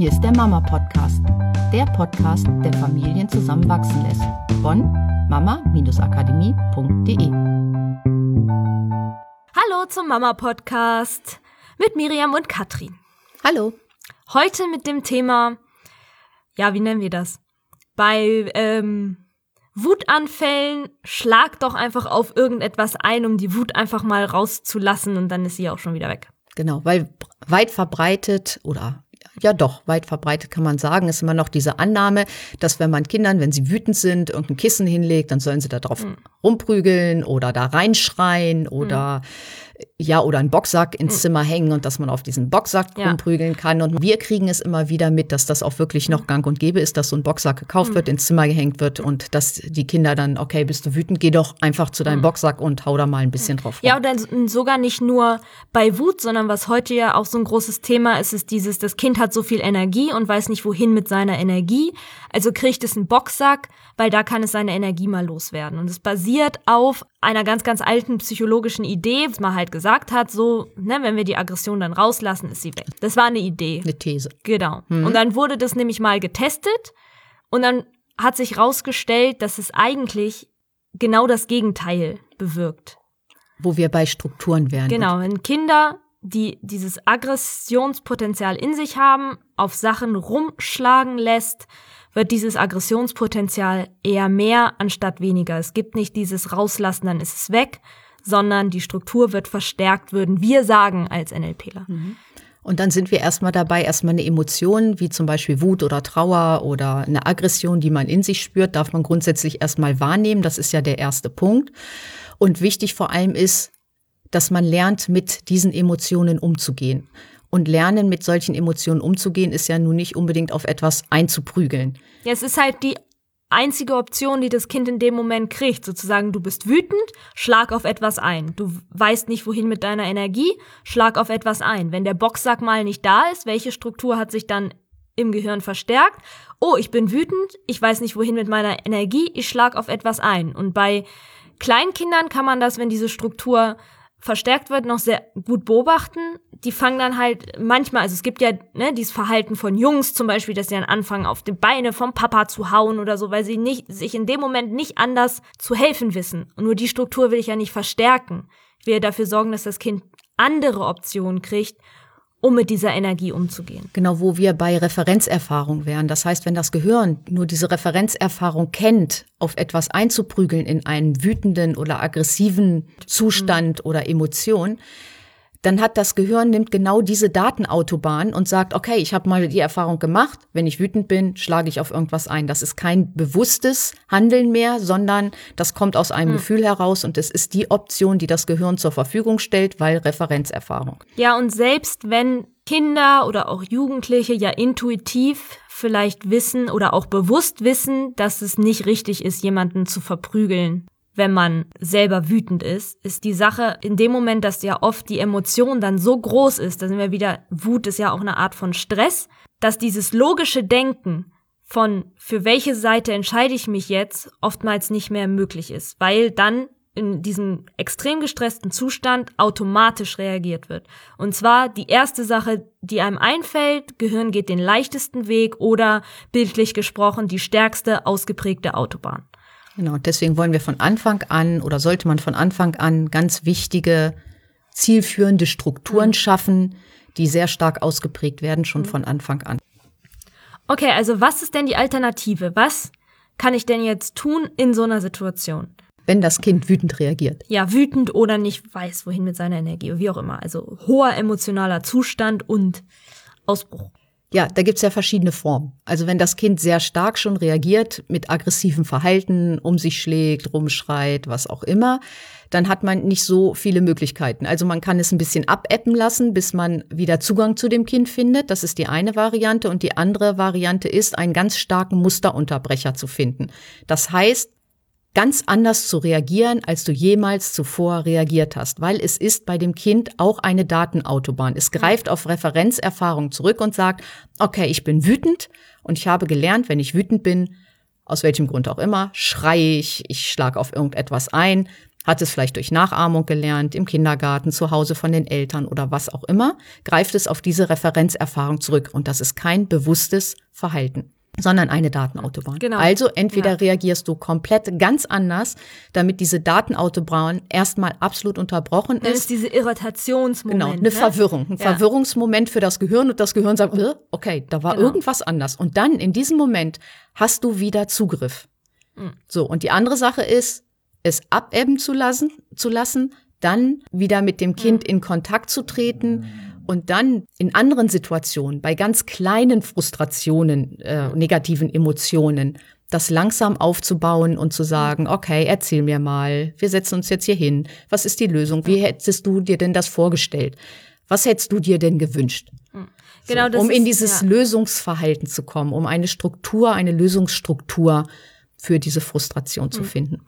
Hier ist der Mama Podcast, der Podcast, der Familien zusammenwachsen lässt. Von mama-akademie.de. Hallo zum Mama Podcast mit Miriam und Katrin. Hallo. Heute mit dem Thema, ja, wie nennen wir das? Bei ähm, Wutanfällen schlag doch einfach auf irgendetwas ein, um die Wut einfach mal rauszulassen und dann ist sie auch schon wieder weg. Genau, weil weit verbreitet oder ja doch, weit verbreitet kann man sagen, ist immer noch diese Annahme, dass wenn man Kindern, wenn sie wütend sind, irgendein Kissen hinlegt, dann sollen sie da drauf mhm. rumprügeln oder da reinschreien oder mhm ja, oder einen Boxsack ins hm. Zimmer hängen und dass man auf diesen Boxsack ja. rumprügeln kann. Und wir kriegen es immer wieder mit, dass das auch wirklich noch gang und gäbe ist, dass so ein Boxsack gekauft mhm. wird, ins Zimmer gehängt wird und dass die Kinder dann, okay, bist du wütend, geh doch einfach zu deinem mhm. Boxsack und hau da mal ein bisschen drauf. Rum. Ja, oder sogar nicht nur bei Wut, sondern was heute ja auch so ein großes Thema ist, ist dieses, das Kind hat so viel Energie und weiß nicht wohin mit seiner Energie. Also kriegt es einen Boxsack, weil da kann es seine Energie mal loswerden. Und es basiert auf einer ganz, ganz alten psychologischen Idee, was man halt gesagt hat, so, ne, wenn wir die Aggression dann rauslassen, ist sie weg. Das war eine Idee. Eine These. Genau. Mhm. Und dann wurde das nämlich mal getestet und dann hat sich rausgestellt, dass es eigentlich genau das Gegenteil bewirkt. Wo wir bei Strukturen wären. Genau, wenn Kinder, die dieses Aggressionspotenzial in sich haben, auf Sachen rumschlagen lässt, wird dieses Aggressionspotenzial eher mehr anstatt weniger. Es gibt nicht dieses Rauslassen, dann ist es weg, sondern die Struktur wird verstärkt, würden wir sagen als NLPler. Mhm. Und dann sind wir erstmal dabei, erstmal eine Emotion, wie zum Beispiel Wut oder Trauer oder eine Aggression, die man in sich spürt, darf man grundsätzlich erstmal wahrnehmen. Das ist ja der erste Punkt. Und wichtig vor allem ist, dass man lernt, mit diesen Emotionen umzugehen. Und lernen, mit solchen Emotionen umzugehen, ist ja nun nicht unbedingt auf etwas einzuprügeln. Ja, es ist halt die einzige Option, die das Kind in dem Moment kriegt. Sozusagen, du bist wütend, schlag auf etwas ein. Du weißt nicht, wohin mit deiner Energie, schlag auf etwas ein. Wenn der Boxsack mal nicht da ist, welche Struktur hat sich dann im Gehirn verstärkt? Oh, ich bin wütend, ich weiß nicht, wohin mit meiner Energie, ich schlag auf etwas ein. Und bei Kleinkindern kann man das, wenn diese Struktur verstärkt wird, noch sehr gut beobachten. Die fangen dann halt manchmal, also es gibt ja ne, dieses Verhalten von Jungs zum Beispiel, dass sie dann anfangen, auf die Beine vom Papa zu hauen oder so, weil sie nicht, sich in dem Moment nicht anders zu helfen wissen. Und nur die Struktur will ich ja nicht verstärken. Ich will ja dafür sorgen, dass das Kind andere Optionen kriegt um mit dieser Energie umzugehen. Genau, wo wir bei Referenzerfahrung wären. Das heißt, wenn das Gehirn nur diese Referenzerfahrung kennt, auf etwas einzuprügeln in einen wütenden oder aggressiven Zustand mhm. oder Emotion, dann hat das Gehirn nimmt genau diese Datenautobahn und sagt, okay, ich habe mal die Erfahrung gemacht, wenn ich wütend bin, schlage ich auf irgendwas ein. Das ist kein bewusstes Handeln mehr, sondern das kommt aus einem hm. Gefühl heraus und es ist die Option, die das Gehirn zur Verfügung stellt, weil Referenzerfahrung. Ja, und selbst wenn Kinder oder auch Jugendliche ja intuitiv vielleicht wissen oder auch bewusst wissen, dass es nicht richtig ist, jemanden zu verprügeln, wenn man selber wütend ist, ist die Sache in dem Moment, dass ja oft die Emotion dann so groß ist, da sind wir wieder, Wut ist ja auch eine Art von Stress, dass dieses logische Denken von für welche Seite entscheide ich mich jetzt oftmals nicht mehr möglich ist, weil dann in diesem extrem gestressten Zustand automatisch reagiert wird. Und zwar die erste Sache, die einem einfällt, Gehirn geht den leichtesten Weg oder bildlich gesprochen die stärkste ausgeprägte Autobahn. Genau, deswegen wollen wir von Anfang an oder sollte man von Anfang an ganz wichtige, zielführende Strukturen mhm. schaffen, die sehr stark ausgeprägt werden, schon mhm. von Anfang an. Okay, also was ist denn die Alternative? Was kann ich denn jetzt tun in so einer Situation? Wenn das Kind wütend reagiert. Ja, wütend oder nicht weiß, wohin mit seiner Energie, wie auch immer. Also hoher emotionaler Zustand und Ausbruch. Ja, da gibt's ja verschiedene Formen. Also wenn das Kind sehr stark schon reagiert mit aggressivem Verhalten, um sich schlägt, rumschreit, was auch immer, dann hat man nicht so viele Möglichkeiten. Also man kann es ein bisschen abäppen lassen, bis man wieder Zugang zu dem Kind findet. Das ist die eine Variante. Und die andere Variante ist, einen ganz starken Musterunterbrecher zu finden. Das heißt, ganz anders zu reagieren, als du jemals zuvor reagiert hast, weil es ist bei dem Kind auch eine Datenautobahn. Es greift auf Referenzerfahrung zurück und sagt, okay, ich bin wütend und ich habe gelernt, wenn ich wütend bin, aus welchem Grund auch immer, schreie ich, ich schlage auf irgendetwas ein. hat es vielleicht durch Nachahmung gelernt, im Kindergarten, zu Hause von den Eltern oder was auch immer, greift es auf diese Referenzerfahrung zurück. Und das ist kein bewusstes Verhalten sondern eine Datenautobahn. Genau. Also entweder ja. reagierst du komplett ganz anders, damit diese Datenautobahn erstmal absolut unterbrochen ist. Das ist diese Irritationsmoment. Genau, eine ne? Verwirrung, ein ja. Verwirrungsmoment für das Gehirn und das Gehirn sagt, äh, okay, da war genau. irgendwas anders. Und dann in diesem Moment hast du wieder Zugriff. Mhm. So, und die andere Sache ist, es abebben zu lassen, zu lassen, dann wieder mit dem Kind mhm. in Kontakt zu treten und dann in anderen Situationen, bei ganz kleinen Frustrationen, äh, negativen Emotionen, das langsam aufzubauen und zu sagen, okay, erzähl mir mal, wir setzen uns jetzt hier hin, was ist die Lösung, wie hättest du dir denn das vorgestellt, was hättest du dir denn gewünscht? Hm. Genau, so, um in dieses ja. Lösungsverhalten zu kommen, um eine Struktur, eine Lösungsstruktur für diese Frustration zu hm. finden.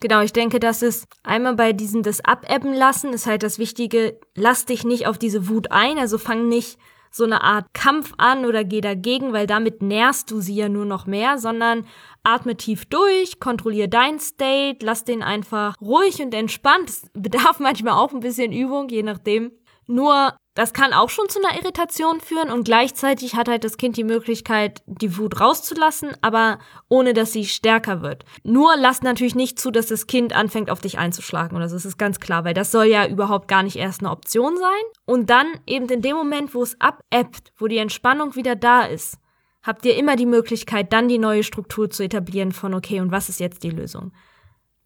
Genau, ich denke, dass es einmal bei diesem das Abebben lassen ist halt das Wichtige, lass dich nicht auf diese Wut ein, also fang nicht so eine Art Kampf an oder geh dagegen, weil damit nährst du sie ja nur noch mehr, sondern atme tief durch, kontrolliere dein State, lass den einfach ruhig und entspannt. Es bedarf manchmal auch ein bisschen Übung, je nachdem. Nur das kann auch schon zu einer Irritation führen und gleichzeitig hat halt das Kind die Möglichkeit, die Wut rauszulassen, aber ohne dass sie stärker wird. Nur lass natürlich nicht zu, dass das Kind anfängt, auf dich einzuschlagen oder so. Das ist ganz klar, weil das soll ja überhaupt gar nicht erst eine Option sein. Und dann eben in dem Moment, wo es abebbt, wo die Entspannung wieder da ist, habt ihr immer die Möglichkeit, dann die neue Struktur zu etablieren von, okay, und was ist jetzt die Lösung?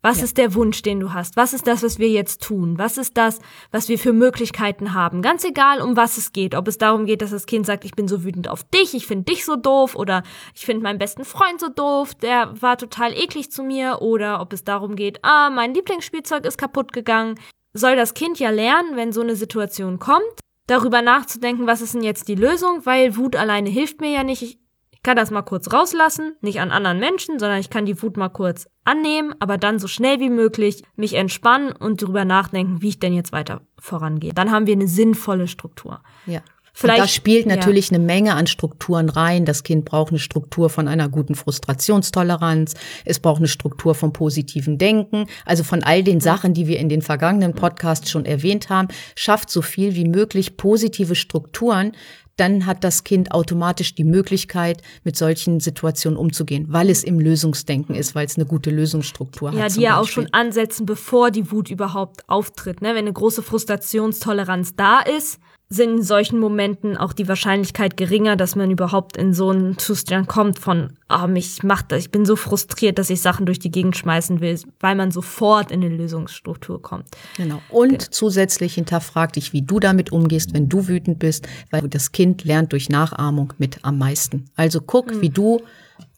Was ja. ist der Wunsch, den du hast? Was ist das, was wir jetzt tun? Was ist das, was wir für Möglichkeiten haben? Ganz egal, um was es geht. Ob es darum geht, dass das Kind sagt, ich bin so wütend auf dich, ich finde dich so doof oder ich finde meinen besten Freund so doof, der war total eklig zu mir oder ob es darum geht, ah, mein Lieblingsspielzeug ist kaputt gegangen. Soll das Kind ja lernen, wenn so eine Situation kommt, darüber nachzudenken, was ist denn jetzt die Lösung, weil Wut alleine hilft mir ja nicht. Ich kann das mal kurz rauslassen, nicht an anderen Menschen, sondern ich kann die Wut mal kurz annehmen, aber dann so schnell wie möglich mich entspannen und darüber nachdenken, wie ich denn jetzt weiter vorangehe. Dann haben wir eine sinnvolle Struktur. Ja. Vielleicht, und da spielt natürlich ja. eine Menge an Strukturen rein. Das Kind braucht eine Struktur von einer guten Frustrationstoleranz. Es braucht eine Struktur vom positiven Denken. Also von all den Sachen, die wir in den vergangenen Podcasts schon erwähnt haben, schafft so viel wie möglich positive Strukturen, dann hat das Kind automatisch die Möglichkeit, mit solchen Situationen umzugehen, weil es im Lösungsdenken ist, weil es eine gute Lösungsstruktur ja, hat. Ja, die ja auch schon ansetzen, bevor die Wut überhaupt auftritt. Ne? Wenn eine große Frustrationstoleranz da ist, sind in solchen Momenten auch die Wahrscheinlichkeit geringer, dass man überhaupt in so einen Zustand kommt von, ah, oh, mich macht das, ich bin so frustriert, dass ich Sachen durch die Gegend schmeißen will, weil man sofort in eine Lösungsstruktur kommt. Genau. Und genau. zusätzlich hinterfrag dich, wie du damit umgehst, wenn du wütend bist, weil das Kind lernt durch Nachahmung mit am meisten. Also guck, mhm. wie du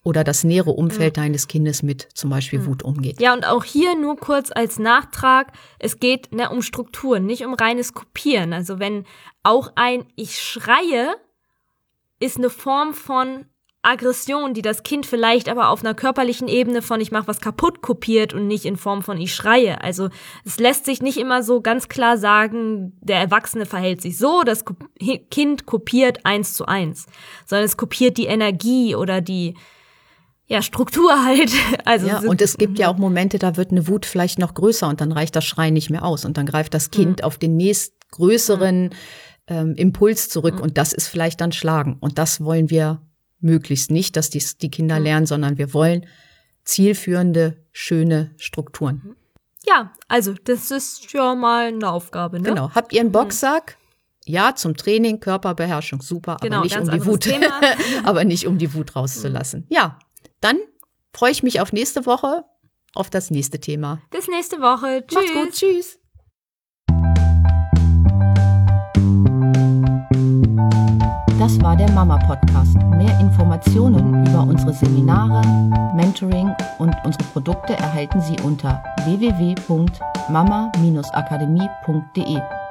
oder das nähere Umfeld mhm. deines Kindes mit zum Beispiel mhm. Wut umgeht. Ja, und auch hier nur kurz als Nachtrag, es geht ne, um Strukturen, nicht um reines Kopieren. Also wenn auch ein Ich schreie ist eine Form von Aggression, die das Kind vielleicht aber auf einer körperlichen Ebene von ich mache was kaputt kopiert und nicht in Form von ich schreie. Also es lässt sich nicht immer so ganz klar sagen, der Erwachsene verhält sich so, das Kind kopiert eins zu eins, sondern es kopiert die Energie oder die ja, Struktur halt. Also ja, und es gibt ja auch Momente, da wird eine Wut vielleicht noch größer und dann reicht das Schreien nicht mehr aus und dann greift das Kind mhm. auf den nächstgrößeren ähm, Impuls zurück mhm. und das ist vielleicht dann Schlagen. Und das wollen wir möglichst nicht, dass dies die Kinder mhm. lernen, sondern wir wollen zielführende, schöne Strukturen. Mhm. Ja, also das ist ja mal eine Aufgabe. Ne? Genau. Habt ihr einen mhm. Boxsack? Ja, zum Training, Körperbeherrschung, super, genau, aber nicht um die Wut, aber nicht um die Wut rauszulassen. Ja, dann freue ich mich auf nächste Woche, auf das nächste Thema. Bis nächste Woche. Tschüss. Macht's gut. Tschüss. Das war der Mama Podcast. Mehr Informationen über unsere Seminare, Mentoring und unsere Produkte erhalten Sie unter www.mama-akademie.de.